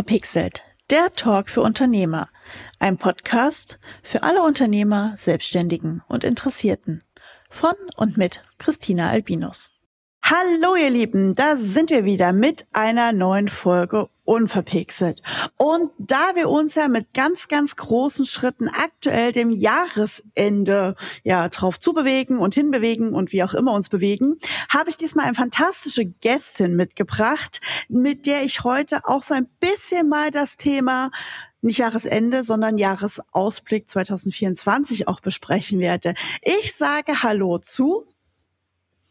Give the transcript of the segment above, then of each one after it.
Unverpixelt, der Talk für Unternehmer. Ein Podcast für alle Unternehmer, Selbstständigen und Interessierten. Von und mit Christina Albinus. Hallo ihr Lieben, da sind wir wieder mit einer neuen Folge Unverpixelt. Und da wir uns ja mit ganz, ganz großen Schritten aktuell dem Jahresende ja drauf zubewegen und hinbewegen und wie auch immer uns bewegen, habe ich diesmal eine fantastische Gästin mitgebracht, mit der ich heute auch so ein bisschen mal das Thema nicht Jahresende, sondern Jahresausblick 2024 auch besprechen werde. Ich sage Hallo zu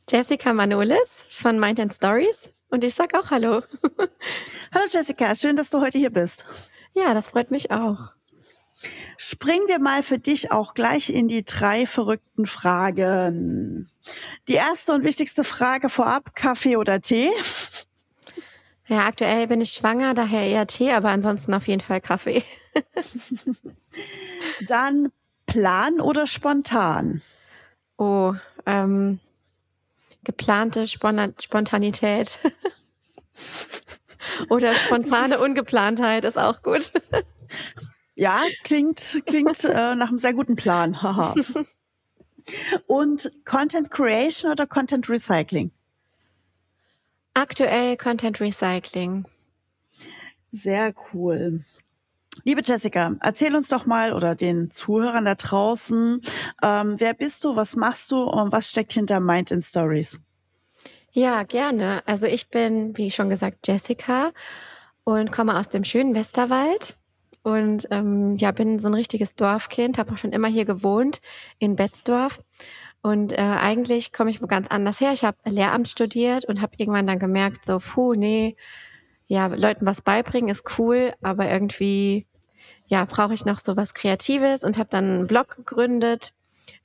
Jessica Manolis von Mind and Stories und ich sag auch Hallo. Hallo Jessica, schön, dass du heute hier bist. Ja, das freut mich auch. Springen wir mal für dich auch gleich in die drei verrückten Fragen. Die erste und wichtigste Frage vorab, Kaffee oder Tee? Ja, aktuell bin ich schwanger, daher eher Tee, aber ansonsten auf jeden Fall Kaffee. Dann Plan oder spontan? Oh, ähm, geplante Spontanität. Oder spontane Ungeplantheit ist auch gut. Ja, klingt, klingt äh, nach einem sehr guten Plan. Haha. Und Content Creation oder Content Recycling? Aktuell Content Recycling. Sehr cool. Liebe Jessica, erzähl uns doch mal oder den Zuhörern da draußen, ähm, wer bist du, was machst du und was steckt hinter Mind in Stories? Ja, gerne. Also ich bin, wie schon gesagt, Jessica und komme aus dem schönen Westerwald und ähm, ja, bin so ein richtiges Dorfkind, habe auch schon immer hier gewohnt in Betzdorf. Und äh, eigentlich komme ich wo ganz anders her. Ich habe Lehramt studiert und habe irgendwann dann gemerkt, so, puh, nee, ja, Leuten was beibringen ist cool, aber irgendwie ja, brauche ich noch so was Kreatives und habe dann einen Blog gegründet.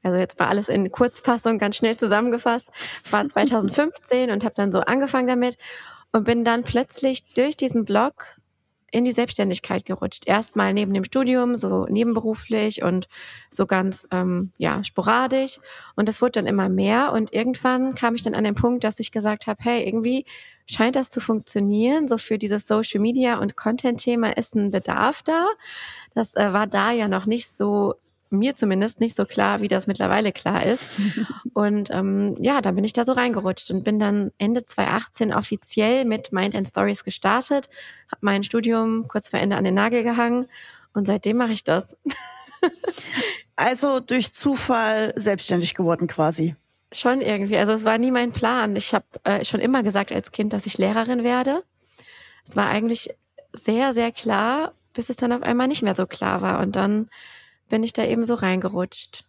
Also jetzt war alles in Kurzfassung ganz schnell zusammengefasst. Es war 2015 und habe dann so angefangen damit und bin dann plötzlich durch diesen Blog in die Selbstständigkeit gerutscht. Erstmal neben dem Studium, so nebenberuflich und so ganz ähm, ja sporadisch. Und das wurde dann immer mehr. Und irgendwann kam ich dann an den Punkt, dass ich gesagt habe, hey, irgendwie scheint das zu funktionieren. So für dieses Social Media und Content-Thema ist ein Bedarf da. Das äh, war da ja noch nicht so mir zumindest nicht so klar, wie das mittlerweile klar ist. Und ähm, ja, da bin ich da so reingerutscht und bin dann Ende 2018 offiziell mit Mind and Stories gestartet, habe mein Studium kurz vor Ende an den Nagel gehangen und seitdem mache ich das. also durch Zufall selbstständig geworden quasi. Schon irgendwie. Also es war nie mein Plan. Ich habe äh, schon immer gesagt als Kind, dass ich Lehrerin werde. Es war eigentlich sehr, sehr klar, bis es dann auf einmal nicht mehr so klar war. Und dann bin ich da eben so reingerutscht.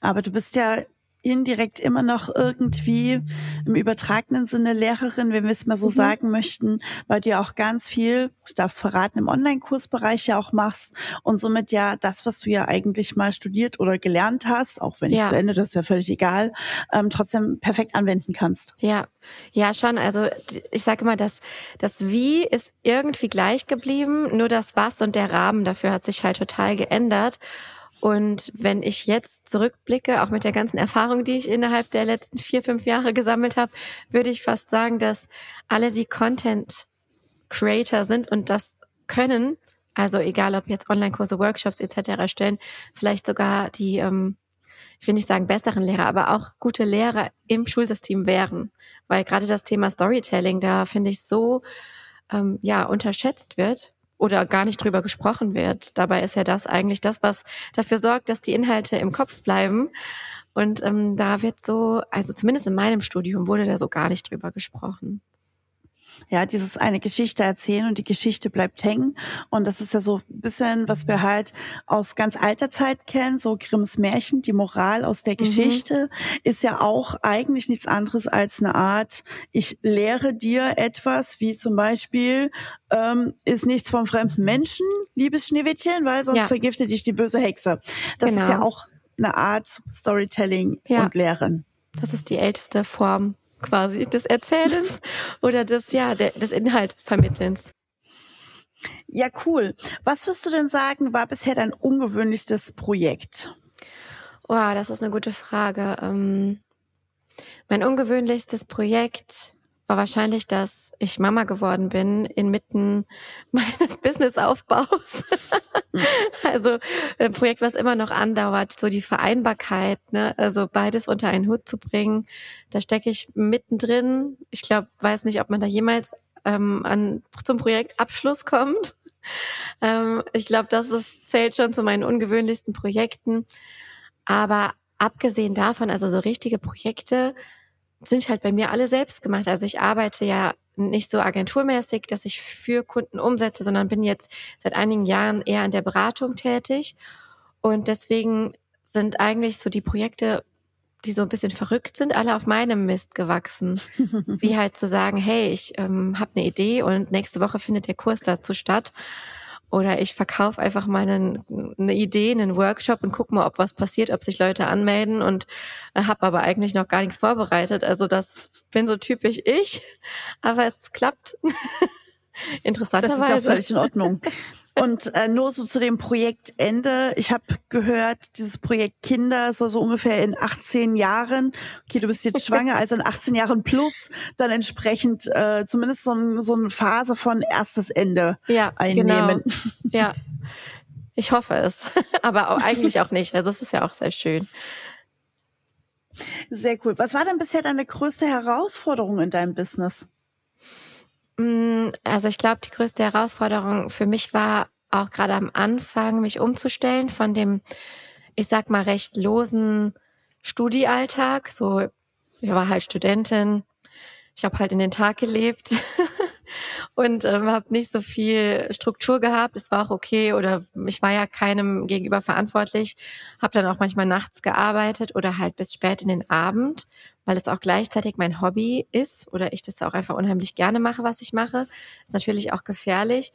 Aber du bist ja indirekt immer noch irgendwie im übertragenen Sinne Lehrerin, wenn wir es mal so mhm. sagen möchten, weil du ja auch ganz viel, du darfst verraten, im Online-Kursbereich ja auch machst und somit ja das, was du ja eigentlich mal studiert oder gelernt hast, auch wenn ja. zu Ende, das ist ja völlig egal, ähm, trotzdem perfekt anwenden kannst. Ja, ja schon. Also ich sage immer, dass das Wie ist irgendwie gleich geblieben, nur das Was und der Rahmen dafür hat sich halt total geändert. Und wenn ich jetzt zurückblicke, auch mit der ganzen Erfahrung, die ich innerhalb der letzten vier, fünf Jahre gesammelt habe, würde ich fast sagen, dass alle, die Content Creator sind und das können, also egal ob jetzt Online-Kurse, Workshops etc. erstellen, vielleicht sogar die, ähm, ich will nicht sagen besseren Lehrer, aber auch gute Lehrer im Schulsystem wären. Weil gerade das Thema Storytelling da finde ich so ähm, ja unterschätzt wird oder gar nicht drüber gesprochen wird. Dabei ist ja das eigentlich das, was dafür sorgt, dass die Inhalte im Kopf bleiben. Und ähm, da wird so, also zumindest in meinem Studium wurde da so gar nicht drüber gesprochen. Ja, dieses eine Geschichte erzählen und die Geschichte bleibt hängen. Und das ist ja so ein bisschen, was wir halt aus ganz alter Zeit kennen, so Grimms Märchen, die Moral aus der mhm. Geschichte ist ja auch eigentlich nichts anderes als eine Art, ich lehre dir etwas, wie zum Beispiel, ähm, ist nichts vom fremden Menschen, liebes Schneewittchen, weil sonst ja. vergiftet dich die böse Hexe. Das genau. ist ja genau. auch eine Art Storytelling ja. und Lehren. Das ist die älteste Form quasi des Erzählens oder des, ja, des Inhaltvermittelns. Ja, cool. Was wirst du denn sagen, war bisher dein ungewöhnlichstes Projekt? Oh, das ist eine gute Frage. Ähm, mein ungewöhnlichstes Projekt war wahrscheinlich, dass ich Mama geworden bin inmitten meines Businessaufbaus. also ein Projekt, was immer noch andauert, so die Vereinbarkeit, ne? also beides unter einen Hut zu bringen. Da stecke ich mittendrin. Ich glaube, weiß nicht, ob man da jemals ähm, an, zum Projektabschluss kommt. ähm, ich glaube, das ist, zählt schon zu meinen ungewöhnlichsten Projekten. Aber abgesehen davon, also so richtige Projekte, sind halt bei mir alle selbst gemacht. Also ich arbeite ja nicht so agenturmäßig, dass ich für Kunden umsetze, sondern bin jetzt seit einigen Jahren eher in der Beratung tätig. Und deswegen sind eigentlich so die Projekte, die so ein bisschen verrückt sind, alle auf meinem Mist gewachsen. Wie halt zu sagen, hey, ich ähm, habe eine Idee und nächste Woche findet der Kurs dazu statt. Oder ich verkaufe einfach mal einen, eine Idee, einen Workshop und gucke mal, ob was passiert, ob sich Leute anmelden und äh, habe aber eigentlich noch gar nichts vorbereitet. Also das bin so typisch ich, aber es klappt. Interessanterweise. Das ist ja völlig in Ordnung. Und äh, nur so zu dem Projektende. Ich habe gehört, dieses Projekt Kinder soll so ungefähr in 18 Jahren, okay, du bist jetzt schwanger, also in 18 Jahren plus, dann entsprechend äh, zumindest so, ein, so eine Phase von erstes Ende ja, einnehmen. Genau. Ja, ich hoffe es. Aber auch, eigentlich auch nicht. Also es ist ja auch sehr schön. Sehr cool. Was war denn bisher deine größte Herausforderung in deinem Business? Mm, also ich glaube, die größte Herausforderung für mich war auch gerade am Anfang, mich umzustellen von dem, ich sag mal, recht losen Studiealltag. So, ich war halt Studentin, ich habe halt in den Tag gelebt und ähm, habe nicht so viel Struktur gehabt. Es war auch okay oder ich war ja keinem gegenüber verantwortlich. Habe dann auch manchmal nachts gearbeitet oder halt bis spät in den Abend, weil es auch gleichzeitig mein Hobby ist oder ich das auch einfach unheimlich gerne mache, was ich mache. Ist natürlich auch gefährlich.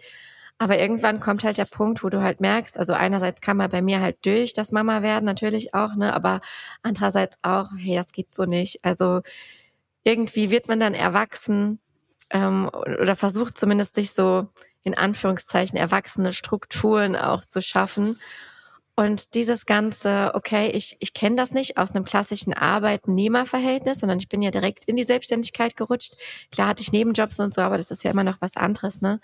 Aber irgendwann kommt halt der Punkt, wo du halt merkst, also einerseits kam man bei mir halt durch das Mama werden natürlich auch, ne, aber andererseits auch, hey, das geht so nicht. Also irgendwie wird man dann erwachsen ähm, oder versucht zumindest sich so in Anführungszeichen erwachsene Strukturen auch zu schaffen. Und dieses ganze, okay, ich, ich kenne das nicht aus einem klassischen Arbeitnehmerverhältnis, sondern ich bin ja direkt in die Selbstständigkeit gerutscht. Klar hatte ich Nebenjobs und so, aber das ist ja immer noch was anderes, ne?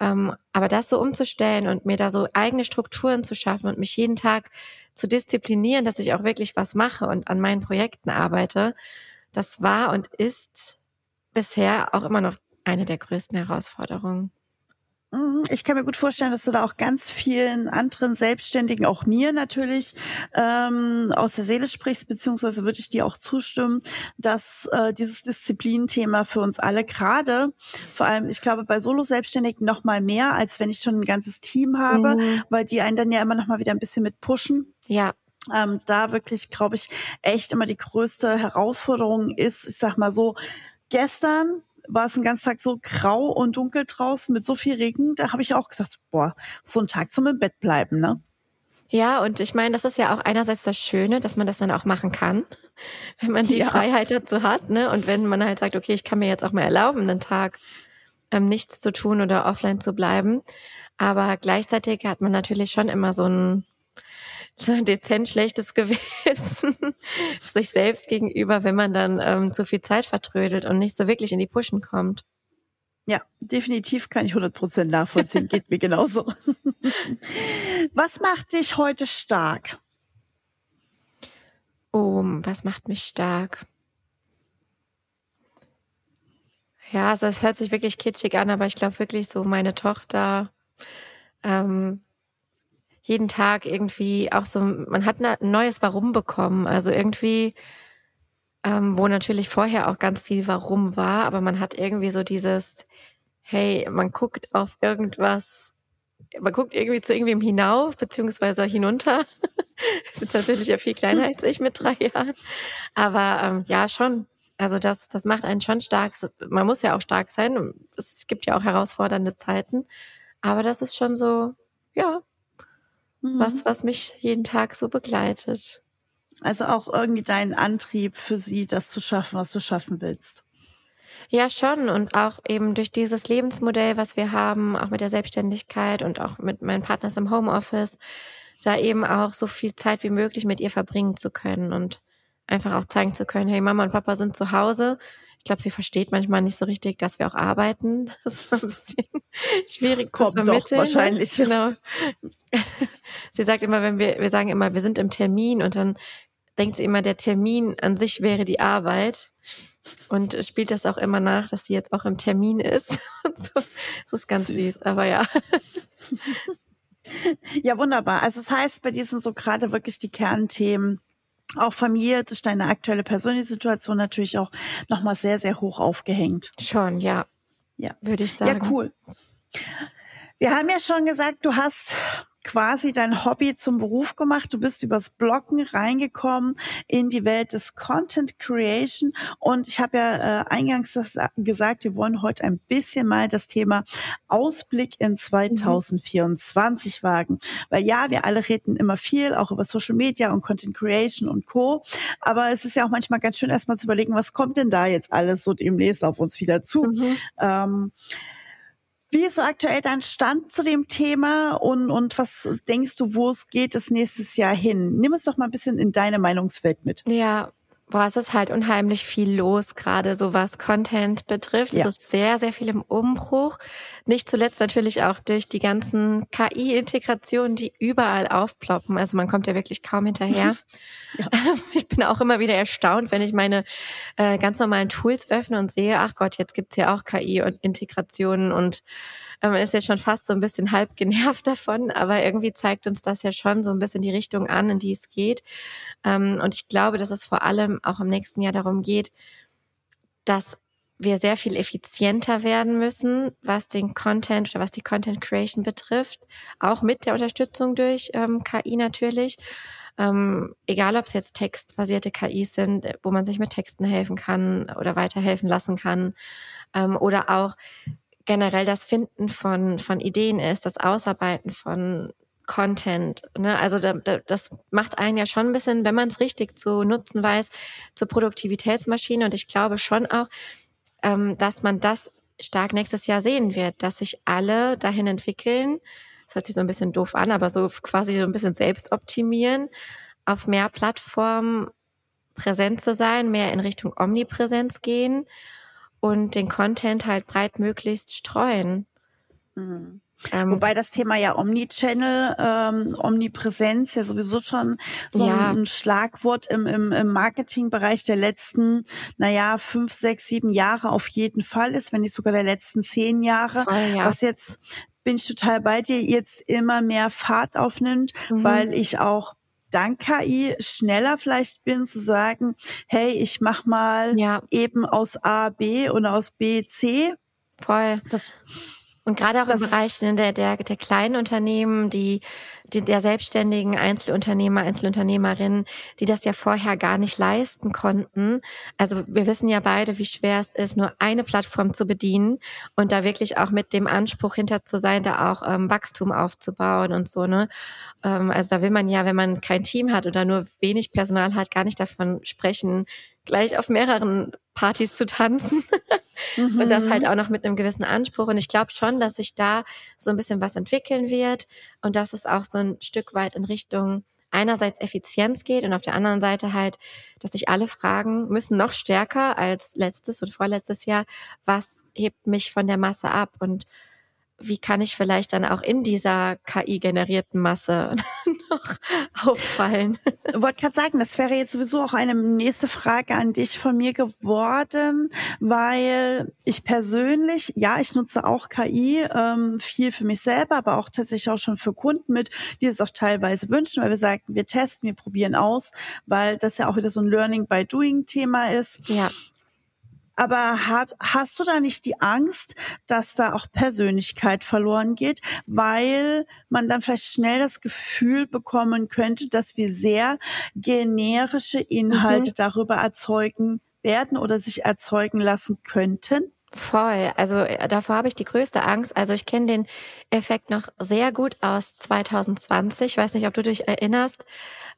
Ähm, aber das so umzustellen und mir da so eigene Strukturen zu schaffen und mich jeden Tag zu disziplinieren, dass ich auch wirklich was mache und an meinen Projekten arbeite, das war und ist bisher auch immer noch eine der größten Herausforderungen. Mhm, ich kann mir gut vorstellen, dass du da auch ganz vielen anderen Selbstständigen, auch mir natürlich, ähm, aus der Seele sprichst, beziehungsweise würde ich dir auch zustimmen, dass äh, dieses Disziplinthema für uns alle gerade, vor allem, ich glaube, bei Solo-Selbstständigen noch mal mehr, als wenn ich schon ein ganzes Team habe, mhm. weil die einen dann ja immer noch mal wieder ein bisschen mit pushen. Ja. Ähm, da wirklich, glaube ich, echt immer die größte Herausforderung ist, ich sag mal so, gestern war es den ganzen Tag so grau und dunkel draußen mit so viel Regen, da habe ich auch gesagt, boah, so ein Tag zum im Bett bleiben, ne? Ja, und ich meine, das ist ja auch einerseits das Schöne, dass man das dann auch machen kann, wenn man die ja. Freiheit dazu hat, ne? Und wenn man halt sagt, okay, ich kann mir jetzt auch mal erlauben, einen Tag ähm, nichts zu tun oder offline zu bleiben. Aber gleichzeitig hat man natürlich schon immer so ein so ein dezent schlechtes Gewissen sich selbst gegenüber, wenn man dann ähm, zu viel Zeit vertrödelt und nicht so wirklich in die Pushen kommt. Ja, definitiv kann ich 100% nachvollziehen. Geht mir genauso. Was macht dich heute stark? Oh, was macht mich stark? Ja, also es hört sich wirklich kitschig an, aber ich glaube wirklich so meine Tochter, ähm, jeden Tag irgendwie auch so, man hat ein neues Warum bekommen. Also irgendwie, ähm, wo natürlich vorher auch ganz viel Warum war, aber man hat irgendwie so dieses, hey, man guckt auf irgendwas, man guckt irgendwie zu irgendwem hinauf, beziehungsweise hinunter. Sind natürlich ja viel kleiner als ich mit drei Jahren. Aber ähm, ja, schon. Also das, das macht einen schon stark. Man muss ja auch stark sein. Es gibt ja auch herausfordernde Zeiten. Aber das ist schon so, ja, mhm. was, was mich jeden Tag so begleitet. Also auch irgendwie dein Antrieb für sie, das zu schaffen, was du schaffen willst. Ja, schon. Und auch eben durch dieses Lebensmodell, was wir haben, auch mit der Selbstständigkeit und auch mit meinen Partners im Homeoffice, da eben auch so viel Zeit wie möglich mit ihr verbringen zu können und einfach auch zeigen zu können, hey, Mama und Papa sind zu Hause. Ich glaube, sie versteht manchmal nicht so richtig, dass wir auch arbeiten. Das ist ein bisschen schwierig Kommt zu vermitteln. Doch, wahrscheinlich. Genau. sie sagt immer, wenn wir, wir sagen immer, wir sind im Termin und dann denkt sie immer, der Termin an sich wäre die Arbeit und spielt das auch immer nach, dass sie jetzt auch im Termin ist. so. Das ist ganz süß, süß aber ja. Ja, wunderbar. Also das heißt, bei dir sind so gerade wirklich die Kernthemen auch Familie durch deine aktuelle persönliche Situation natürlich auch nochmal sehr, sehr hoch aufgehängt. Schon, ja. Ja. Würde ich sagen. Ja, cool. Wir haben ja schon gesagt, du hast quasi dein Hobby zum Beruf gemacht. Du bist übers Bloggen reingekommen in die Welt des Content Creation. Und ich habe ja äh, eingangs gesagt, wir wollen heute ein bisschen mal das Thema Ausblick in 2024 mhm. wagen. Weil ja, wir alle reden immer viel, auch über Social Media und Content Creation und Co. Aber es ist ja auch manchmal ganz schön, erstmal zu überlegen, was kommt denn da jetzt alles so demnächst auf uns wieder zu. Mhm. Ähm, wie ist so aktuell dein Stand zu dem Thema und, und was denkst du, wo es geht es nächstes Jahr hin? Nimm es doch mal ein bisschen in deine Meinungswelt mit. Ja, boah, es ist halt unheimlich viel los, gerade so was Content betrifft. Ja. Es ist sehr, sehr viel im Umbruch. Nicht zuletzt natürlich auch durch die ganzen KI-Integrationen, die überall aufploppen. Also man kommt ja wirklich kaum hinterher. ja. Ich bin auch immer wieder erstaunt, wenn ich meine äh, ganz normalen Tools öffne und sehe, ach Gott, jetzt gibt's ja auch KI und Integrationen und man ist jetzt schon fast so ein bisschen halb genervt davon, aber irgendwie zeigt uns das ja schon so ein bisschen die Richtung an, in die es geht. Ähm, und ich glaube, dass es vor allem auch im nächsten Jahr darum geht, dass wir sehr viel effizienter werden müssen, was den Content oder was die Content Creation betrifft, auch mit der Unterstützung durch ähm, KI natürlich. Ähm, egal, ob es jetzt textbasierte KIs sind, wo man sich mit Texten helfen kann oder weiterhelfen lassen kann, ähm, oder auch generell das Finden von, von Ideen ist, das Ausarbeiten von Content. Ne? Also da, da, das macht einen ja schon ein bisschen, wenn man es richtig zu nutzen weiß, zur Produktivitätsmaschine. Und ich glaube schon auch, ähm, dass man das stark nächstes Jahr sehen wird, dass sich alle dahin entwickeln. Das hört sich so ein bisschen doof an, aber so quasi so ein bisschen selbst optimieren, auf mehr Plattformen präsent zu sein, mehr in Richtung Omnipräsenz gehen und den Content halt breitmöglichst streuen. Mhm. Ähm, Wobei das Thema ja Omnichannel, ähm, Omnipräsenz ja sowieso schon so ja. ein Schlagwort im, im, im Marketingbereich der letzten, naja, fünf, sechs, sieben Jahre auf jeden Fall ist, wenn nicht sogar der letzten zehn Jahre. Voll, ja. Was jetzt bin ich total bei dir, jetzt immer mehr Fahrt aufnimmt, mhm. weil ich auch dank KI schneller vielleicht bin zu sagen, hey, ich mach mal ja. eben aus A B und aus B C. Voll. Das und gerade auch das im Bereich ne, der, der, der kleinen Unternehmen, die, die, der selbstständigen Einzelunternehmer, Einzelunternehmerinnen, die das ja vorher gar nicht leisten konnten. Also wir wissen ja beide, wie schwer es ist, nur eine Plattform zu bedienen und da wirklich auch mit dem Anspruch hinter zu sein, da auch ähm, Wachstum aufzubauen und so, ne? Ähm, also da will man ja, wenn man kein Team hat oder nur wenig Personal hat, gar nicht davon sprechen, gleich auf mehreren Partys zu tanzen. mhm. Und das halt mhm. auch noch mit einem gewissen Anspruch. Und ich glaube schon, dass sich da so ein bisschen was entwickeln wird und dass es auch so ein Stück weit in Richtung einerseits Effizienz geht und auf der anderen Seite halt, dass sich alle fragen müssen, noch stärker als letztes und vorletztes Jahr, was hebt mich von der Masse ab? Und wie kann ich vielleicht dann auch in dieser KI-generierten Masse noch auffallen? Ich wollte gerade sagen, das wäre jetzt sowieso auch eine nächste Frage an dich von mir geworden, weil ich persönlich, ja, ich nutze auch KI, ähm, viel für mich selber, aber auch tatsächlich auch schon für Kunden mit, die es auch teilweise wünschen, weil wir sagen, wir testen, wir probieren aus, weil das ja auch wieder so ein Learning by Doing Thema ist. Ja. Aber hat, hast du da nicht die Angst, dass da auch Persönlichkeit verloren geht, weil man dann vielleicht schnell das Gefühl bekommen könnte, dass wir sehr generische Inhalte mhm. darüber erzeugen werden oder sich erzeugen lassen könnten? Voll. Also äh, davor habe ich die größte Angst. Also ich kenne den Effekt noch sehr gut aus 2020. Ich weiß nicht, ob du dich erinnerst,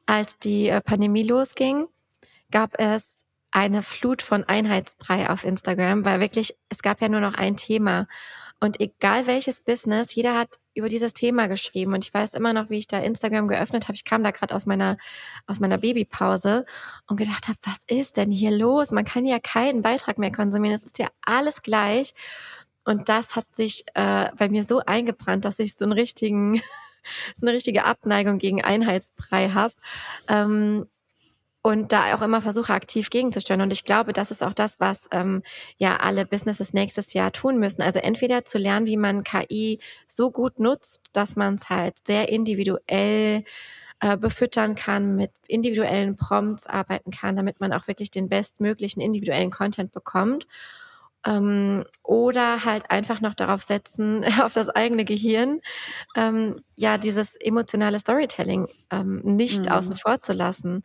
als die äh, Pandemie losging, gab es eine Flut von Einheitsbrei auf Instagram, weil wirklich, es gab ja nur noch ein Thema. Und egal welches Business, jeder hat über dieses Thema geschrieben. Und ich weiß immer noch, wie ich da Instagram geöffnet habe. Ich kam da gerade aus meiner, aus meiner Babypause und gedacht habe, was ist denn hier los? Man kann ja keinen Beitrag mehr konsumieren. Es ist ja alles gleich. Und das hat sich äh, bei mir so eingebrannt, dass ich so einen richtigen, so eine richtige Abneigung gegen Einheitsbrei habe. Ähm, und da auch immer versuche, aktiv gegenzusteuern. Und ich glaube, das ist auch das, was ähm, ja alle Businesses nächstes Jahr tun müssen. Also entweder zu lernen, wie man KI so gut nutzt, dass man es halt sehr individuell äh, befüttern kann, mit individuellen Prompts arbeiten kann, damit man auch wirklich den bestmöglichen individuellen Content bekommt ähm, oder halt einfach noch darauf setzen, auf das eigene Gehirn, ähm, ja, dieses emotionale Storytelling ähm, nicht mhm. außen vor zu lassen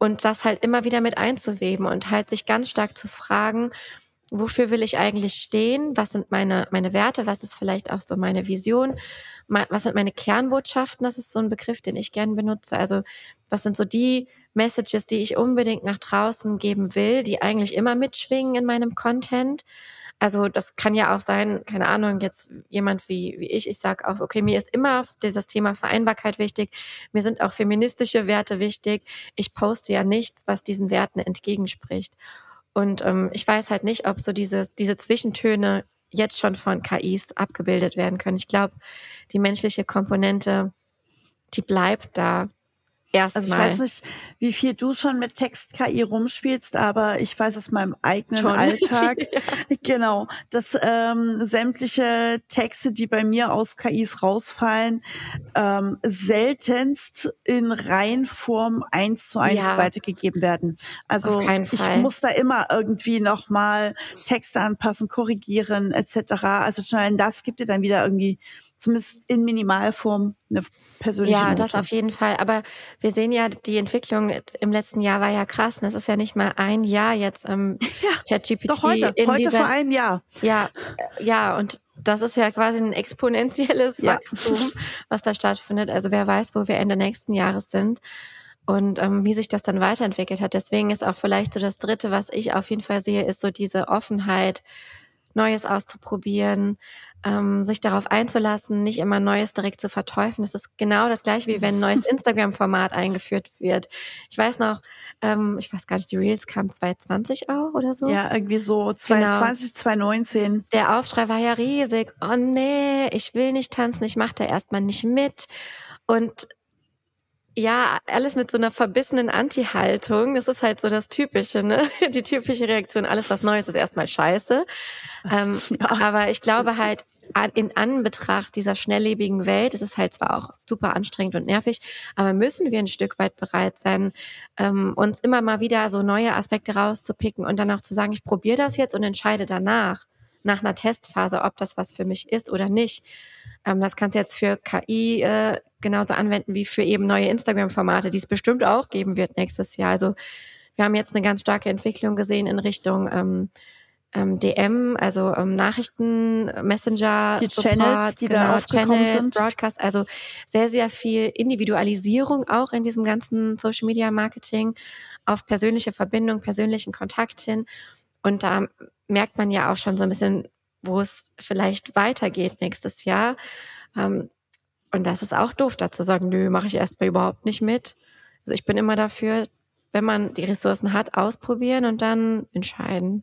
und das halt immer wieder mit einzuweben und halt sich ganz stark zu fragen, wofür will ich eigentlich stehen? Was sind meine, meine Werte? Was ist vielleicht auch so meine Vision? Was sind meine Kernbotschaften? Das ist so ein Begriff, den ich gerne benutze. Also was sind so die Messages, die ich unbedingt nach draußen geben will, die eigentlich immer mitschwingen in meinem Content? Also das kann ja auch sein, keine Ahnung, jetzt jemand wie, wie ich, ich sage auch, okay, mir ist immer dieses Thema Vereinbarkeit wichtig, mir sind auch feministische Werte wichtig. Ich poste ja nichts, was diesen Werten entgegenspricht. Und ähm, ich weiß halt nicht, ob so diese, diese Zwischentöne jetzt schon von KIs abgebildet werden können. Ich glaube, die menschliche Komponente, die bleibt da. Erstmal. Also ich weiß nicht, wie viel du schon mit Text-KI rumspielst, aber ich weiß aus meinem eigenen schon. Alltag, ja. genau, dass ähm, sämtliche Texte, die bei mir aus KIs rausfallen, ähm, seltenst in Reihenform eins zu eins ja. weitergegeben werden. Also ich muss da immer irgendwie nochmal Texte anpassen, korrigieren etc. Also schon das gibt dir dann wieder irgendwie zumindest in Minimalform eine persönliche Ja, Note. das auf jeden Fall. Aber wir sehen ja, die Entwicklung im letzten Jahr war ja krass. Und es ist ja nicht mal ein Jahr jetzt ähm, ja, ChatGPT. Doch heute, heute dieser, vor einem Jahr. Ja, äh, ja, und das ist ja quasi ein exponentielles ja. Wachstum, was da stattfindet. Also wer weiß, wo wir Ende nächsten Jahres sind und ähm, wie sich das dann weiterentwickelt hat. Deswegen ist auch vielleicht so das Dritte, was ich auf jeden Fall sehe, ist so diese Offenheit, Neues auszuprobieren, ähm, sich darauf einzulassen, nicht immer Neues direkt zu verteufeln. Das ist genau das gleiche, wie wenn ein neues Instagram-Format eingeführt wird. Ich weiß noch, ähm, ich weiß gar nicht, die Reels kamen 2020 auch oder so. Ja, irgendwie so 2020, genau. 2019. Der Aufschrei war ja riesig. Oh nee, ich will nicht tanzen, ich mache da erstmal nicht mit. Und ja, alles mit so einer verbissenen Anti-Haltung. Das ist halt so das Typische, ne? Die typische Reaktion. Alles, was Neues ist erstmal scheiße. Ähm, ja. Aber ich glaube halt, in Anbetracht dieser schnelllebigen Welt, es ist halt zwar auch super anstrengend und nervig, aber müssen wir ein Stück weit bereit sein, ähm, uns immer mal wieder so neue Aspekte rauszupicken und dann auch zu sagen, ich probiere das jetzt und entscheide danach, nach einer Testphase, ob das was für mich ist oder nicht. Ähm, das kannst du jetzt für KI äh, genauso anwenden wie für eben neue Instagram-Formate, die es bestimmt auch geben wird nächstes Jahr. Also wir haben jetzt eine ganz starke Entwicklung gesehen in Richtung ähm, ähm, DM, also ähm, Nachrichten, Messenger, die Support, Channels, die genau, da aufgekommen Channels, sind. Broadcast, also sehr, sehr viel Individualisierung auch in diesem ganzen Social Media Marketing auf persönliche Verbindung, persönlichen Kontakt hin. Und da merkt man ja auch schon so ein bisschen, wo es vielleicht weitergeht nächstes Jahr. Ähm, und das ist auch doof, da zu sagen, nö, mache ich erstmal überhaupt nicht mit. Also ich bin immer dafür, wenn man die Ressourcen hat, ausprobieren und dann entscheiden.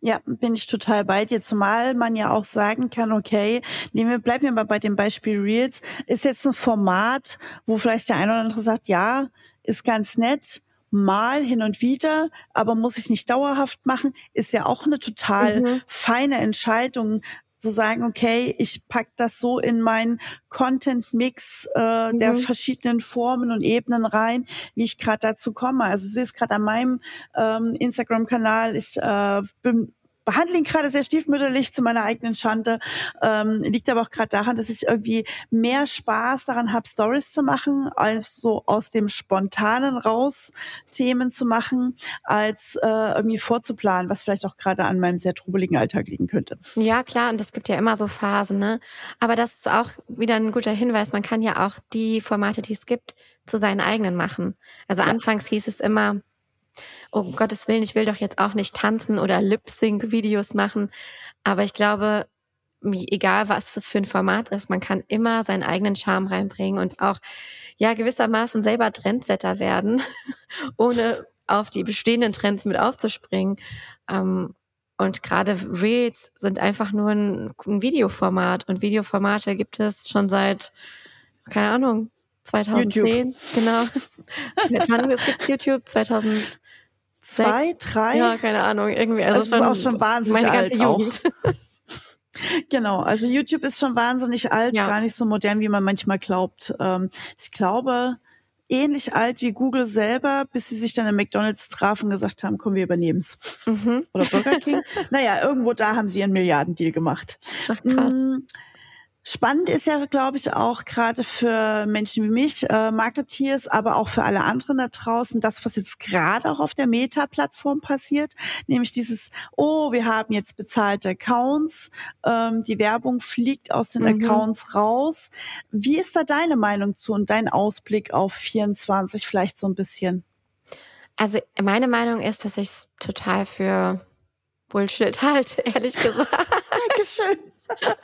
Ja, bin ich total bei dir, zumal man ja auch sagen kann, okay, nehmen wir, bleiben wir mal bei dem Beispiel Reels, ist jetzt ein Format, wo vielleicht der eine oder andere sagt, ja, ist ganz nett, mal hin und wieder, aber muss ich nicht dauerhaft machen, ist ja auch eine total mhm. feine Entscheidung, zu sagen, okay, ich pack das so in meinen Content-Mix äh, mhm. der verschiedenen Formen und Ebenen rein, wie ich gerade dazu komme. Also sie ist gerade an meinem ähm, Instagram-Kanal, ich äh, bin behandle ihn gerade sehr stiefmütterlich zu meiner eigenen Schande. Ähm, liegt aber auch gerade daran, dass ich irgendwie mehr Spaß daran habe, Stories zu machen, als so aus dem Spontanen raus Themen zu machen, als äh, irgendwie vorzuplanen, was vielleicht auch gerade an meinem sehr trubeligen Alltag liegen könnte. Ja, klar, und es gibt ja immer so Phasen, ne? Aber das ist auch wieder ein guter Hinweis. Man kann ja auch die Formate, die es gibt, zu seinen eigenen machen. Also ja. anfangs hieß es immer, um Gottes Willen, ich will doch jetzt auch nicht tanzen oder Lip-Sync-Videos machen. Aber ich glaube, egal was das für ein Format ist, man kann immer seinen eigenen Charme reinbringen und auch ja gewissermaßen selber Trendsetter werden, ohne auf die bestehenden Trends mit aufzuspringen. Ähm, und gerade Reels sind einfach nur ein, ein, Videoformat und Videoformate gibt es schon seit, keine Ahnung, 2010, YouTube. genau. Seit wann es gibt YouTube? 2000 Zwei, drei? Ja, keine Ahnung, irgendwie. Also, das ist auch schon wahnsinnig meine ganze alt Jugend. Auch. Genau, also YouTube ist schon wahnsinnig alt, ja. gar nicht so modern, wie man manchmal glaubt. Ähm, ich glaube, ähnlich alt wie Google selber, bis sie sich dann in McDonalds trafen und gesagt haben, komm, wir übernehmen's. Mhm. Oder Burger King. naja, irgendwo da haben sie ihren Milliardendeal gemacht. Ach, krass. Spannend ist ja, glaube ich, auch gerade für Menschen wie mich, äh, Marketeers, aber auch für alle anderen da draußen, das, was jetzt gerade auch auf der Meta-Plattform passiert, nämlich dieses, oh, wir haben jetzt bezahlte Accounts, ähm, die Werbung fliegt aus den mhm. Accounts raus. Wie ist da deine Meinung zu und dein Ausblick auf 24 vielleicht so ein bisschen? Also meine Meinung ist, dass ich es total für Bullshit halte, ehrlich gesagt. Dankeschön.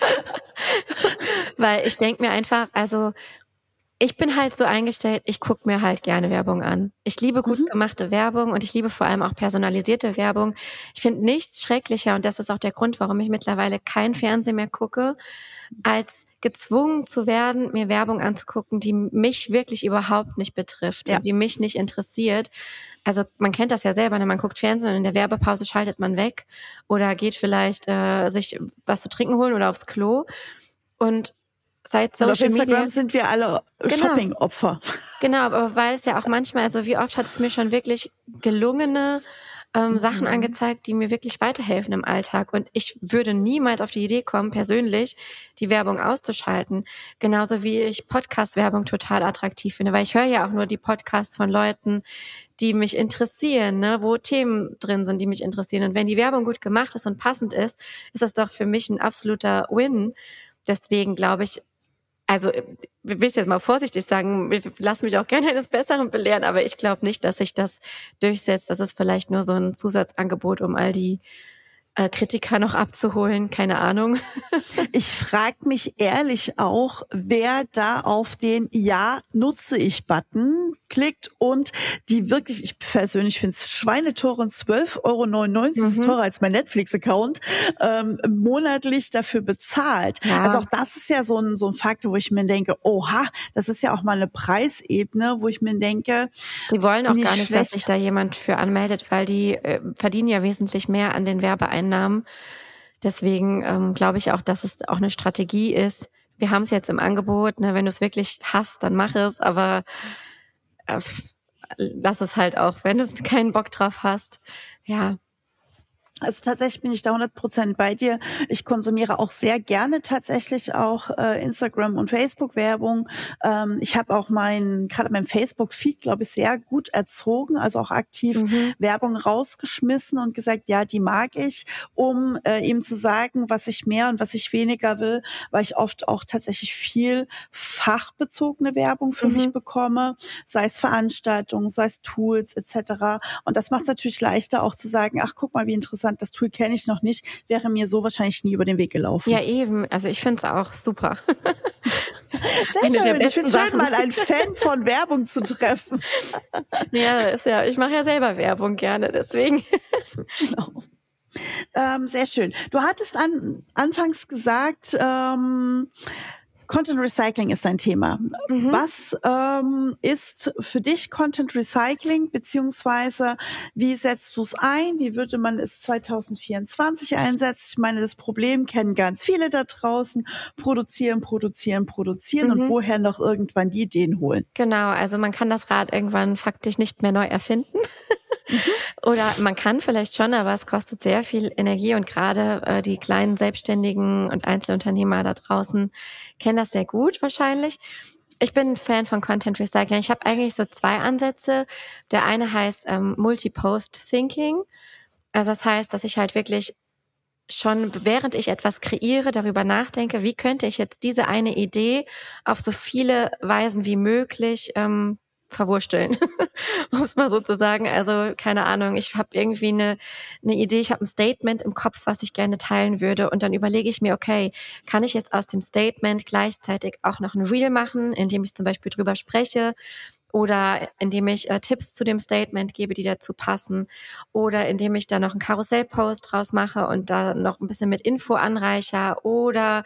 Weil ich denke mir einfach, also ich bin halt so eingestellt, ich gucke mir halt gerne Werbung an. Ich liebe gut mhm. gemachte Werbung und ich liebe vor allem auch personalisierte Werbung. Ich finde nichts schrecklicher, und das ist auch der Grund, warum ich mittlerweile kein Fernsehen mehr gucke, als gezwungen zu werden, mir Werbung anzugucken, die mich wirklich überhaupt nicht betrifft ja. und die mich nicht interessiert. Also man kennt das ja selber, ne? man guckt Fernsehen und in der Werbepause schaltet man weg oder geht vielleicht äh, sich was zu trinken holen oder aufs Klo. Und seit Social und auf Instagram Media, sind wir alle genau, Shopping-Opfer. Genau, aber weil es ja auch manchmal, also wie oft hat es mir schon wirklich gelungene ähm, mhm. Sachen angezeigt, die mir wirklich weiterhelfen im Alltag. Und ich würde niemals auf die Idee kommen, persönlich die Werbung auszuschalten. Genauso wie ich Podcast-Werbung total attraktiv finde, weil ich höre ja auch nur die Podcasts von Leuten, die mich interessieren, ne, wo Themen drin sind, die mich interessieren. Und wenn die Werbung gut gemacht ist und passend ist, ist das doch für mich ein absoluter Win. Deswegen glaube ich, also ich will es jetzt mal vorsichtig sagen, lass mich auch gerne eines Besseren belehren, aber ich glaube nicht, dass sich das durchsetzt. Das ist vielleicht nur so ein Zusatzangebot, um all die äh, Kritiker noch abzuholen, keine Ahnung. ich frage mich ehrlich auch, wer da auf den Ja nutze ich Button klickt und die wirklich, ich persönlich finde es Schweinetore 12,99 Euro, mhm. teurer als mein Netflix-Account, ähm, monatlich dafür bezahlt. Ja. Also auch das ist ja so ein, so ein Faktor, wo ich mir denke, oha, das ist ja auch mal eine Preisebene, wo ich mir denke, die wollen auch gar nicht, schlecht. dass sich da jemand für anmeldet, weil die äh, verdienen ja wesentlich mehr an den Werbeeinnahmen Einnahmen. Deswegen ähm, glaube ich auch, dass es auch eine Strategie ist. Wir haben es jetzt im Angebot, ne, wenn du es wirklich hast, dann mach es, aber lass es halt auch, wenn du keinen Bock drauf hast. Ja, also tatsächlich bin ich da 100 Prozent bei dir. Ich konsumiere auch sehr gerne tatsächlich auch äh, Instagram und Facebook Werbung. Ähm, ich habe auch mein gerade mein Facebook Feed, glaube ich, sehr gut erzogen, also auch aktiv mhm. Werbung rausgeschmissen und gesagt, ja, die mag ich, um äh, ihm zu sagen, was ich mehr und was ich weniger will, weil ich oft auch tatsächlich viel fachbezogene Werbung für mhm. mich bekomme, sei es Veranstaltungen, sei es Tools etc. Und das macht es natürlich leichter auch zu sagen, ach guck mal, wie interessant interessant, das Tool kenne ich noch nicht, wäre mir so wahrscheinlich nie über den Weg gelaufen. Ja, eben. Also ich finde es auch super. Sehr schön. Ich finde schön, mal einen Fan von Werbung zu treffen. ja, ist ja, ich mache ja selber Werbung gerne, deswegen. genau. Ähm, sehr schön. Du hattest an, anfangs gesagt, ähm, Content Recycling ist ein Thema. Mhm. Was ähm, ist für dich Content Recycling, beziehungsweise wie setzt du es ein? Wie würde man es 2024 einsetzen? Ich meine, das Problem kennen ganz viele da draußen. Produzieren, produzieren, produzieren mhm. und woher noch irgendwann die Ideen holen. Genau, also man kann das Rad irgendwann faktisch nicht mehr neu erfinden. Oder man kann vielleicht schon, aber es kostet sehr viel Energie und gerade äh, die kleinen Selbstständigen und Einzelunternehmer da draußen kennen das sehr gut wahrscheinlich. Ich bin ein Fan von Content Recycling. Ich habe eigentlich so zwei Ansätze. Der eine heißt ähm, Multi-Post Thinking. Also das heißt, dass ich halt wirklich schon während ich etwas kreiere, darüber nachdenke, wie könnte ich jetzt diese eine Idee auf so viele Weisen wie möglich ähm, verwursteln, um es mal so zu sagen. Also keine Ahnung, ich habe irgendwie eine, eine Idee, ich habe ein Statement im Kopf, was ich gerne teilen würde und dann überlege ich mir, okay, kann ich jetzt aus dem Statement gleichzeitig auch noch ein Reel machen, in dem ich zum Beispiel drüber spreche oder indem ich äh, Tipps zu dem Statement gebe, die dazu passen oder indem ich da noch einen Karussellpost draus mache und da noch ein bisschen mit Info anreicher oder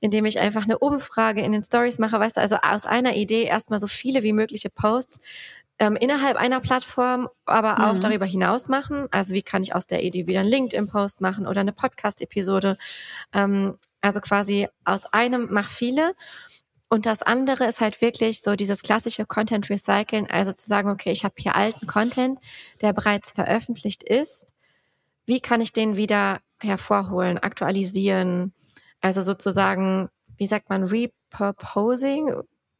indem ich einfach eine Umfrage in den Stories mache, weißt du, also aus einer Idee erstmal so viele wie mögliche Posts ähm, innerhalb einer Plattform, aber auch mhm. darüber hinaus machen. Also wie kann ich aus der Idee wieder einen LinkedIn-Post machen oder eine Podcast-Episode? Ähm, also quasi aus einem mach viele und das andere ist halt wirklich so dieses klassische Content Recyceln, also zu sagen, okay, ich habe hier alten Content, der bereits veröffentlicht ist. Wie kann ich den wieder hervorholen, aktualisieren? Also sozusagen, wie sagt man, repurposing?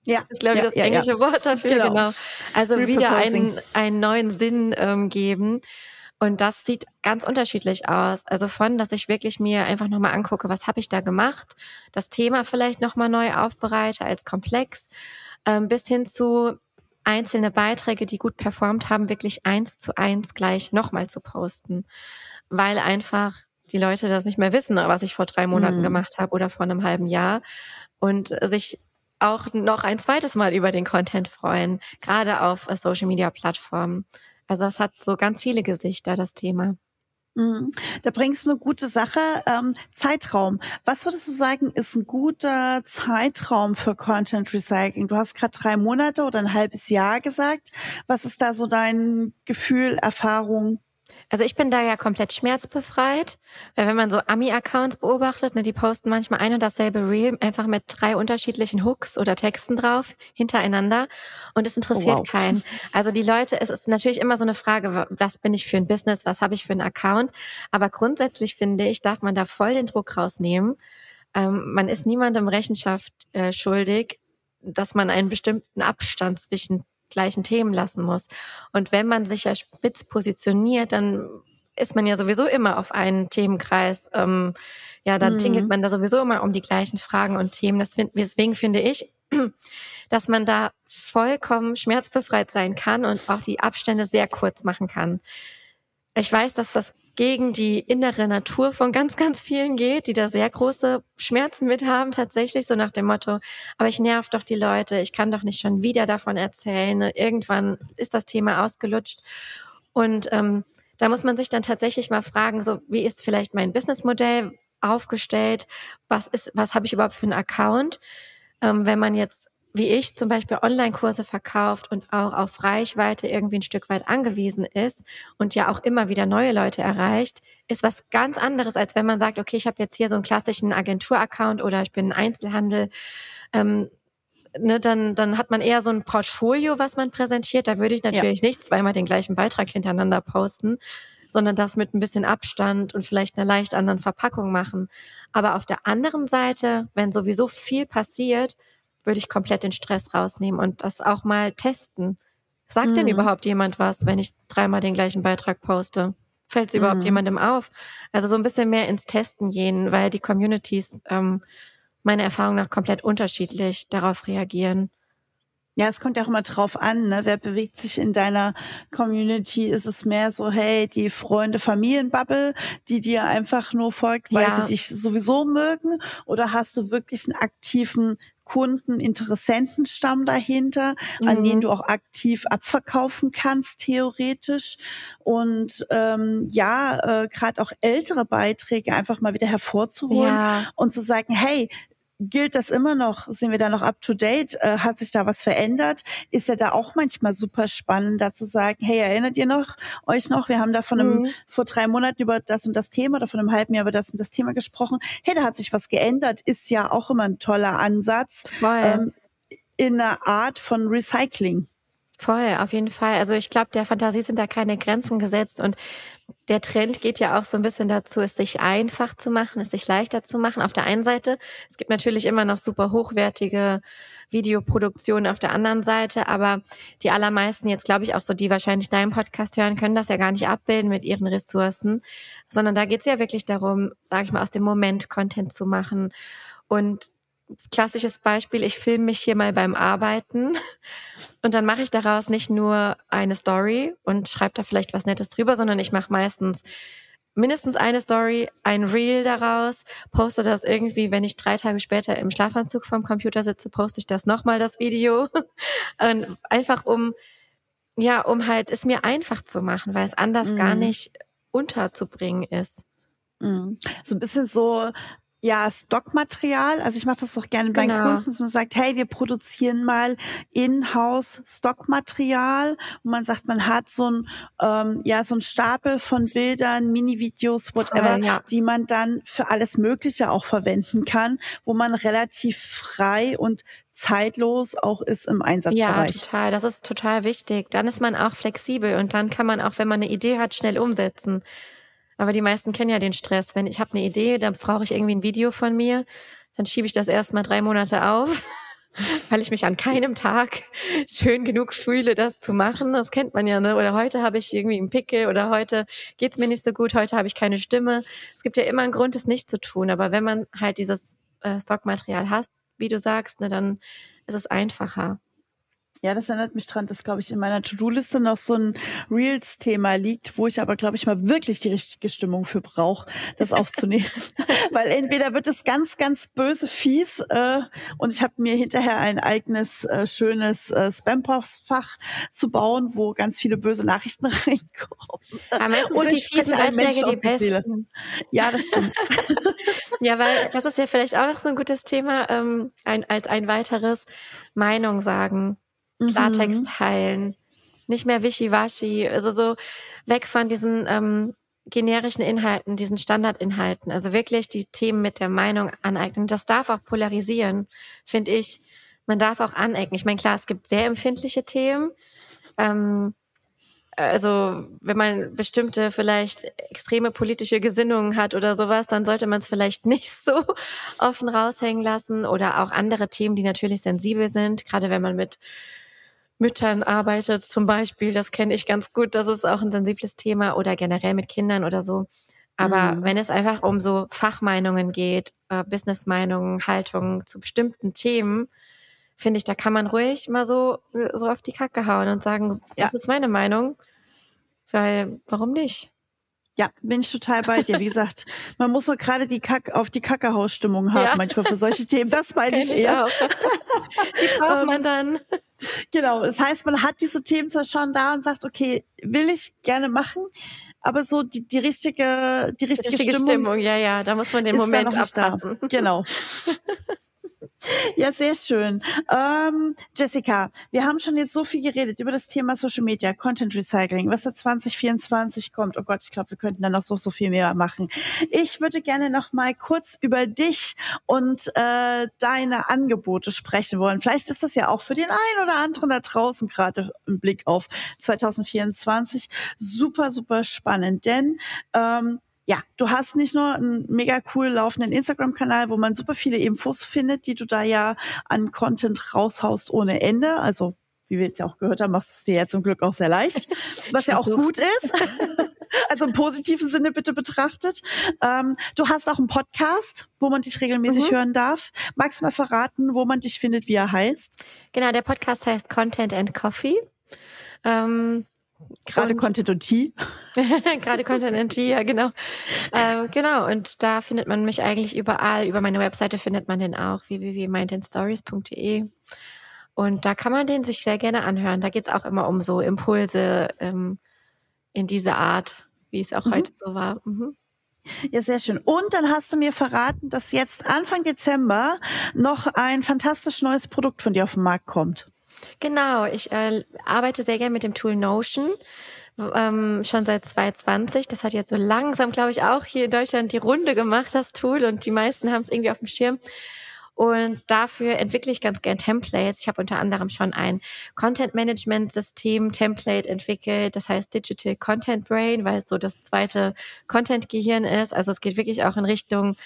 Ja, das ist, glaube ich, ja, das ja, englische ja. Wort dafür, Genau. genau. Also wieder einen, einen neuen Sinn ähm, geben. Und das sieht ganz unterschiedlich aus. Also von, dass ich wirklich mir einfach nochmal angucke, was habe ich da gemacht, das Thema vielleicht nochmal neu aufbereite als komplex, ähm, bis hin zu einzelne Beiträge, die gut performt haben, wirklich eins zu eins gleich nochmal zu posten. Weil einfach die Leute das nicht mehr wissen, was ich vor drei Monaten Mhm. gemacht habe oder vor einem halben Jahr. Und sich auch noch ein zweites Mal über den Content freuen, gerade auf Social Media Plattformen. Also es hat so ganz viele Gesichter, das Thema. Mhm. Da bringst du eine gute Sache. Ähm, Zeitraum. Was würdest du sagen, ist ein guter Zeitraum für Content Recycling? Du hast gerade drei Monate oder ein halbes Jahr gesagt. Was ist da so dein Gefühl, Erfahrung? Also ich bin da ja komplett schmerzbefreit, weil wenn man so Ami-Accounts beobachtet, ne, die posten manchmal ein und dasselbe Reel einfach mit drei unterschiedlichen Hooks oder Texten drauf hintereinander und es interessiert Oh, wow. keinen. Also die Leute, es ist natürlich immer so eine Frage, wa- was bin ich für ein Business, was habe ich für einen Account, aber grundsätzlich finde ich, darf man da voll den Druck rausnehmen. Ähm, man ist niemandem Rechenschaft äh, schuldig, dass man einen bestimmten Abstand zwischen gleichen Themen lassen muss. Und wenn man sich ja spitz positioniert, dann ist man ja sowieso immer auf einen Themenkreis. Ähm, ja, dann Mhm. tingelt man da sowieso immer um die gleichen Fragen und Themen. Das find, deswegen finde ich, dass man da vollkommen schmerzbefreit sein kann und auch die Abstände sehr kurz machen kann. Ich weiß, dass das gegen die innere Natur von ganz, ganz vielen geht, die da sehr große Schmerzen mit haben, tatsächlich, so nach dem Motto, aber ich nerv doch die Leute, ich kann doch nicht schon wieder davon erzählen, irgendwann ist das Thema ausgelutscht. Und ähm, da muss man sich dann tatsächlich mal fragen, so wie ist vielleicht mein Businessmodell aufgestellt, was was habe ich überhaupt für einen Account? Ähm, wenn man jetzt wie ich zum Beispiel Online-Kurse verkauft und auch auf Reichweite irgendwie ein Stück weit angewiesen ist und ja auch immer wieder neue Leute erreicht, ist was ganz anderes, als wenn man sagt, okay, ich habe jetzt hier so einen klassischen Agentur-Account oder ich bin Einzelhandel. Ähm, ne, dann, dann hat man eher so ein Portfolio, was man präsentiert. Da würde ich natürlich nicht zweimal den gleichen Beitrag hintereinander posten, sondern das mit ein bisschen Abstand und vielleicht einer leicht anderen Verpackung machen. Aber auf der anderen Seite, wenn sowieso viel passiert, würde ich komplett den Stress rausnehmen und das auch mal testen. Sagt denn Mhm. überhaupt jemand was, wenn ich dreimal den gleichen Beitrag poste? Fällt es überhaupt Mhm. jemandem auf? Also so ein bisschen mehr ins Testen gehen, weil die Communities ähm, meiner Erfahrung nach komplett unterschiedlich darauf reagieren. Ja, es kommt ja auch immer drauf an, ne? wer bewegt sich in deiner Community. Ist es mehr so, hey, die Freunde, Familienbubble, die dir einfach nur folgt, weil Ja. sie dich sowieso mögen? Oder hast du wirklich einen aktiven Kunden, Interessentenstamm dahinter, an Mhm. den du auch aktiv abverkaufen kannst, theoretisch. Und ähm, ja, äh, gerade auch ältere Beiträge einfach mal wieder hervorzuholen Ja, und zu sagen, hey, gilt das immer noch? Sind wir da noch up to date? Äh, hat sich da was verändert? Ist ja da auch manchmal super spannend, da zu sagen, hey, erinnert ihr noch euch noch? Wir haben da von einem, Mhm. vor drei Monaten über das und das Thema oder von einem halben Jahr über das und das Thema gesprochen. Hey, da hat sich was geändert. Ist ja auch immer ein toller Ansatz ähm, in einer Art von Recycling. Voll, auf jeden Fall. Also ich glaube, der Fantasie sind da keine Grenzen gesetzt und der Trend geht ja auch so ein bisschen dazu, es sich einfach zu machen, es sich leichter zu machen. Auf der einen Seite, es gibt natürlich immer noch super hochwertige Videoproduktionen auf der anderen Seite, aber die allermeisten jetzt, glaube ich, auch so, die wahrscheinlich deinen Podcast hören, können das ja gar nicht abbilden mit ihren Ressourcen, sondern da geht es ja wirklich darum, sage ich mal, aus dem Moment Content zu machen und klassisches Beispiel, ich filme mich hier mal beim Arbeiten und dann mache ich daraus nicht nur eine Story und schreibe da vielleicht was Nettes drüber, sondern ich mache meistens mindestens eine Story, ein Reel daraus, poste das irgendwie, wenn ich drei Tage später im Schlafanzug vorm Computer sitze, poste ich das nochmal, das Video. und einfach um, ja, um halt es mir einfach zu machen, weil es anders mm. gar mhm. nicht unterzubringen ist. Mm. So ein bisschen so ja, Stockmaterial. Also ich mache das doch gerne bei genau. Kunden, so sagt, hey, wir produzieren mal in-house Stockmaterial. Und man sagt, man hat so ein, ähm, ja, so ein Stapel von Bildern, Mini-Videos, whatever, ja. die man dann für alles Mögliche auch verwenden kann, wo man relativ frei und zeitlos auch ist im Einsatzbereich. Ja, total. Das ist total wichtig. Dann ist man auch flexibel und dann kann man auch, wenn man eine Idee hat, schnell umsetzen. Aber die meisten kennen ja den Stress. Wenn ich habe eine Idee, dann brauche ich irgendwie ein Video von mir, dann schiebe ich das erstmal drei Monate auf, weil ich mich an keinem Tag schön genug fühle, das zu machen. Das kennt man ja, ne? Oder heute habe ich irgendwie einen Pickel oder heute geht's mir nicht so gut, heute habe ich keine Stimme. Es gibt ja immer einen Grund, es nicht zu tun. Aber wenn man halt dieses äh, Stockmaterial hat, wie du sagst, ne, dann ist es einfacher. Ja, das erinnert mich dran, dass, glaube ich, in meiner To-Do-Liste noch so ein Reels-Thema liegt, wo ich aber, glaube ich, mal wirklich die richtige Stimmung für brauche, das aufzunehmen. Weil entweder wird es ganz, ganz böse fies äh, und ich habe mir hinterher ein eigenes, äh, schönes äh, Spam-Postfach zu bauen, wo ganz viele böse Nachrichten reinkommen. Aber meistens sind die fiesen Einträge die besten. Ja, das stimmt. ja, weil das ist ja vielleicht auch noch so ein gutes Thema, ähm, ein, als ein weiteres Meinung sagen Klartext mhm. heilen, nicht mehr wischiwaschi, also so weg von diesen ähm, generischen Inhalten, diesen Standardinhalten, also wirklich die Themen mit der Meinung aneignen. Das darf auch polarisieren, finde ich. Man darf auch anecken. Ich meine, klar, es gibt sehr empfindliche Themen. Ähm, also wenn man bestimmte vielleicht extreme politische Gesinnungen hat oder sowas, dann sollte man es vielleicht nicht so offen raushängen lassen oder auch andere Themen, die natürlich sensibel sind, gerade wenn man mit Müttern arbeitet zum Beispiel. Das kenne ich ganz gut. Das ist auch ein sensibles Thema oder generell mit Kindern oder so. Aber mhm. wenn es einfach um so Fachmeinungen geht, äh, Businessmeinungen, Haltungen zu bestimmten Themen, finde ich, da kann man ruhig mal so, so auf die Kacke hauen und sagen, ja. das ist meine Meinung. Weil, warum nicht? Ja, bin ich total bei dir. Wie gesagt, man muss nur gerade die Kack auf die Kackehausstimmung haben, ja. manchmal für solche Themen. Das meine ich, ich eher. Auch. Die braucht man ähm, dann. Genau. Das heißt, man hat diese Themen zwar schon da und sagt, okay, will ich gerne machen, aber so die, die richtige, die richtige, die richtige Stimmung, Stimmung, ja, ja, da muss man den Moment abpassen. Da. Genau. Ja, sehr schön. Ähm, Jessica, wir haben schon jetzt so viel geredet über das Thema Social Media, Content Recycling, was da 2024 kommt. Oh Gott, ich glaube, wir könnten da noch so, so viel mehr machen. Ich würde gerne noch mal kurz über dich und äh, deine Angebote sprechen wollen. Vielleicht ist das ja auch für den einen oder anderen da draußen gerade im Blick auf 2024 super, super spannend, denn ähm, ja, du hast nicht nur einen mega cool laufenden Instagram-Kanal, wo man super viele Infos findet, die du da ja an Content raushaust ohne Ende. Also, wie wir jetzt ja auch gehört haben, machst du es dir ja zum Glück auch sehr leicht, was ja auch gut ist. also im positiven Sinne bitte betrachtet. Ähm, du hast auch einen Podcast, wo man dich regelmäßig mhm. hören darf. Magst du mal verraten, wo man dich findet, wie er heißt? Genau, der Podcast heißt Content and Coffee. Ähm, Gerade Content und Tea. Gerade Content und Tea, ja, genau. Äh, genau, und da findet man mich eigentlich überall. Über meine Webseite findet man den auch, www.mindandstories.de. Und da kann man den sich sehr gerne anhören. Da geht es auch immer um so Impulse ähm, in diese Art, wie es auch mhm. heute so war. Mhm. Ja, sehr schön. Und dann hast du mir verraten, dass jetzt Anfang Dezember noch ein fantastisch neues Produkt von dir auf den Markt kommt. Genau, ich äh, arbeite sehr gerne mit dem Tool Notion. Ähm, schon seit 2020. Das hat jetzt so langsam, glaube ich, auch hier in Deutschland die Runde gemacht, das Tool. Und die meisten haben es irgendwie auf dem Schirm. Und dafür entwickle ich ganz gern Templates. Ich habe unter anderem schon ein Content Management System Template entwickelt. Das heißt Digital Content Brain, weil es so das zweite Content Gehirn ist. Also es geht wirklich auch in Richtung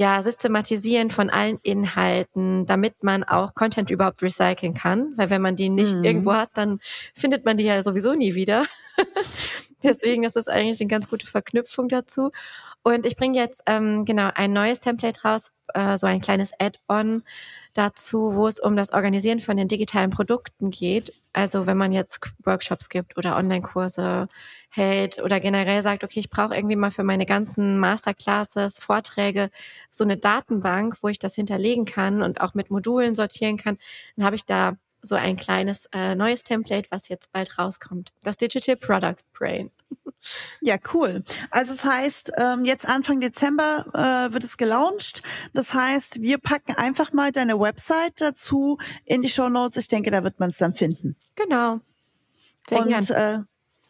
ja, Systematisieren von allen Inhalten, damit man auch Content überhaupt recyceln kann. Weil wenn man die nicht mhm. irgendwo hat, dann findet man die ja sowieso nie wieder. Deswegen ist das eigentlich eine ganz gute Verknüpfung dazu. Und ich bringe jetzt ähm, genau ein neues Template raus, äh, so ein kleines Add-on dazu, wo es um das Organisieren von den digitalen Produkten geht. Also wenn man jetzt Workshops gibt oder Online-Kurse hält oder generell sagt, okay, ich brauche irgendwie mal für meine ganzen Masterclasses, Vorträge so eine Datenbank, wo ich das hinterlegen kann und auch mit Modulen sortieren kann, dann habe ich da so ein kleines äh, neues Template, was jetzt bald rauskommt. Das Digital Product Brain. Ja, cool. Also es das heißt, ähm, jetzt Anfang Dezember äh, wird es gelauncht. Das heißt, wir packen einfach mal deine Website dazu in die Show Notes. Ich denke, da wird man es dann finden. Genau. Sehr Und äh,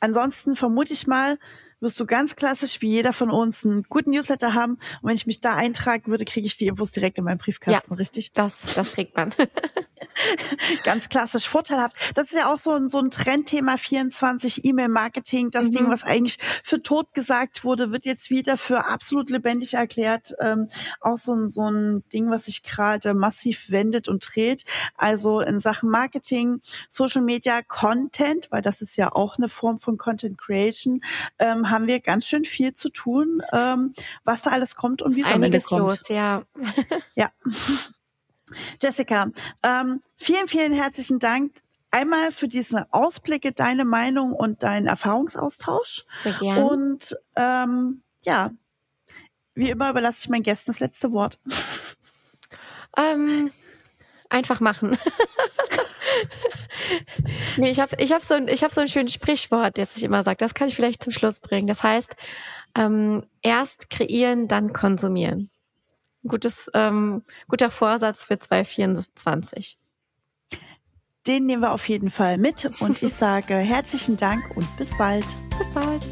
ansonsten vermute ich mal, wirst du ganz klassisch wie jeder von uns einen guten Newsletter haben. Und wenn ich mich da eintragen würde, kriege ich die Infos direkt in meinem Briefkasten, ja, richtig? Das, das kriegt man. ganz klassisch vorteilhaft. Das ist ja auch so ein, so ein Trendthema 24 E-Mail-Marketing. Das mhm. Ding, was eigentlich für tot gesagt wurde, wird jetzt wieder für absolut lebendig erklärt. Ähm, auch so ein, so ein Ding, was sich gerade massiv wendet und dreht. Also in Sachen Marketing, Social Media, Content, weil das ist ja auch eine Form von Content Creation, ähm, haben wir ganz schön viel zu tun, ähm, was da alles kommt und wie es am Ende kommt. Los, ja. ja. Jessica, ähm, vielen, vielen herzlichen Dank. Einmal für diese Ausblicke, deine Meinung und deinen Erfahrungsaustausch. Sehr gerne. Und ähm, ja, wie immer überlasse ich meinen Gästen das letzte Wort. Ähm, einfach machen. nee, ich habe ich hab so, ein, ich hab so ein schönes Sprichwort, das ich immer sage. Das kann ich vielleicht zum Schluss bringen. Das heißt, ähm, erst kreieren, dann konsumieren gutes, ähm, guter Vorsatz für 2024. Den nehmen wir auf jeden Fall mit und ich sage herzlichen Dank und bis bald. Bis bald.